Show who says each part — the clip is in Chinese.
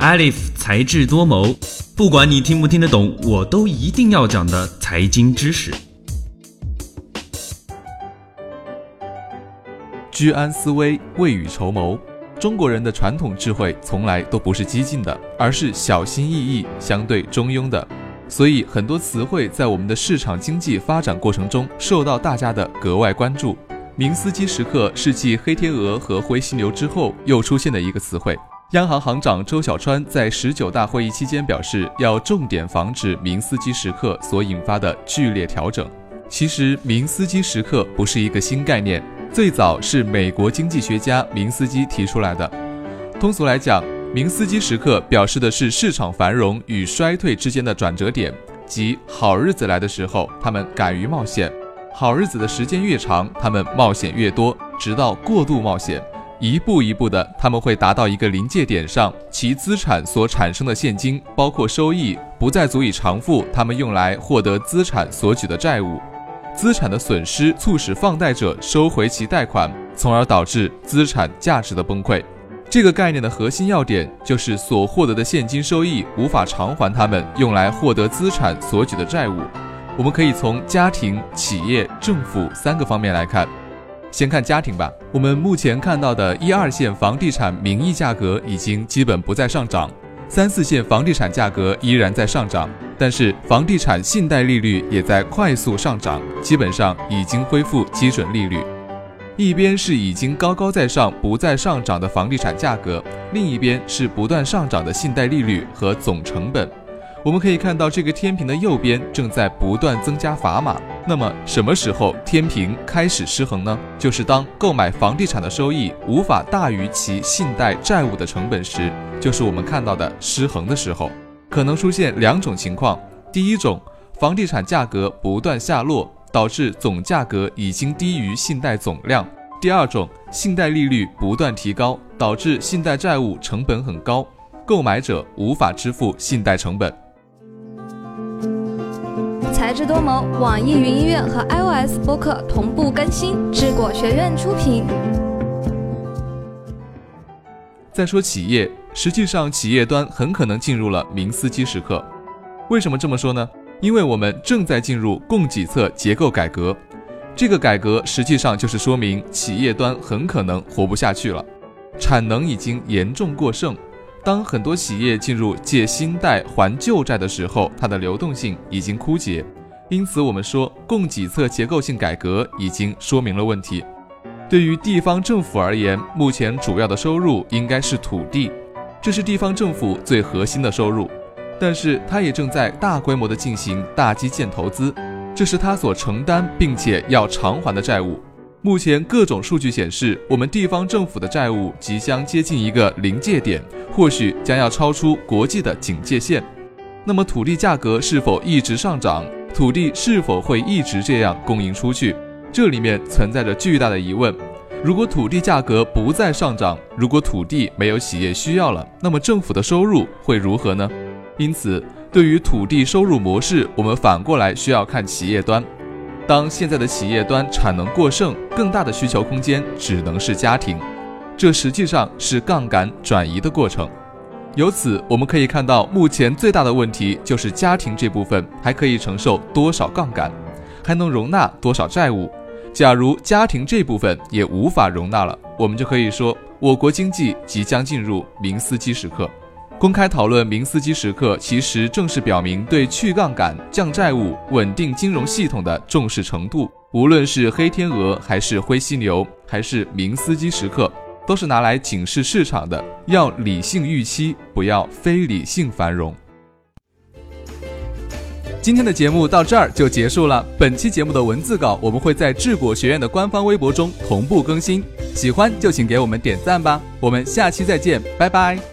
Speaker 1: Alif 才智多谋，不管你听不听得懂，我都一定要讲的财经知识。
Speaker 2: 居安思危，未雨绸缪。中国人的传统智慧从来都不是激进的，而是小心翼翼、相对中庸的。所以，很多词汇在我们的市场经济发展过程中受到大家的格外关注。明斯基时刻是继黑天鹅和灰犀牛之后又出现的一个词汇。央行行长周小川在十九大会议期间表示，要重点防止明斯基时刻所引发的剧烈调整。其实，明斯基时刻不是一个新概念，最早是美国经济学家明斯基提出来的。通俗来讲，明斯基时刻表示的是市场繁荣与衰退之间的转折点，即好日子来的时候，他们敢于冒险。好日子的时间越长，他们冒险越多，直到过度冒险，一步一步的，他们会达到一个临界点上，其资产所产生的现金，包括收益，不再足以偿付他们用来获得资产所举的债务，资产的损失促使放贷者收回其贷款，从而导致资产价值的崩溃。这个概念的核心要点就是所获得的现金收益无法偿还他们用来获得资产所举的债务。我们可以从家庭、企业、政府三个方面来看。先看家庭吧。我们目前看到的一二线房地产名义价格已经基本不再上涨，三四线房地产价格依然在上涨，但是房地产信贷利率也在快速上涨，基本上已经恢复基准利率。一边是已经高高在上、不再上涨的房地产价格，另一边是不断上涨的信贷利率和总成本。我们可以看到，这个天平的右边正在不断增加砝码。那么，什么时候天平开始失衡呢？就是当购买房地产的收益无法大于其信贷债务的成本时，就是我们看到的失衡的时候。可能出现两种情况：第一种，房地产价格不断下落，导致总价格已经低于信贷总量；第二种，信贷利率不断提高，导致信贷债务成本很高，购买者无法支付信贷成本。
Speaker 3: 才智多谋，网易云音乐和 iOS 播客同步更新，智果学院出品。
Speaker 2: 再说企业，实际上企业端很可能进入了明斯基时刻。为什么这么说呢？因为我们正在进入供给侧结构改革，这个改革实际上就是说明企业端很可能活不下去了，产能已经严重过剩。当很多企业进入借新贷还旧债的时候，它的流动性已经枯竭，因此我们说供给侧结构性改革已经说明了问题。对于地方政府而言，目前主要的收入应该是土地，这是地方政府最核心的收入，但是它也正在大规模的进行大基建投资，这是它所承担并且要偿还的债务。目前各种数据显示，我们地方政府的债务即将接近一个临界点，或许将要超出国际的警戒线。那么土地价格是否一直上涨？土地是否会一直这样供应出去？这里面存在着巨大的疑问。如果土地价格不再上涨，如果土地没有企业需要了，那么政府的收入会如何呢？因此，对于土地收入模式，我们反过来需要看企业端。当现在的企业端产能过剩，更大的需求空间只能是家庭，这实际上是杠杆转移的过程。由此我们可以看到，目前最大的问题就是家庭这部分还可以承受多少杠杆，还能容纳多少债务。假如家庭这部分也无法容纳了，我们就可以说我国经济即将进入明斯基时刻。公开讨论明斯基时刻，其实正是表明对去杠杆、降债务、稳定金融系统的重视程度。无论是黑天鹅，还是灰犀牛，还是明斯基时刻，都是拿来警示市场的。要理性预期，不要非理性繁荣。今天的节目到这儿就结束了。本期节目的文字稿我们会在智果学院的官方微博中同步更新，喜欢就请给我们点赞吧。我们下期再见，拜拜。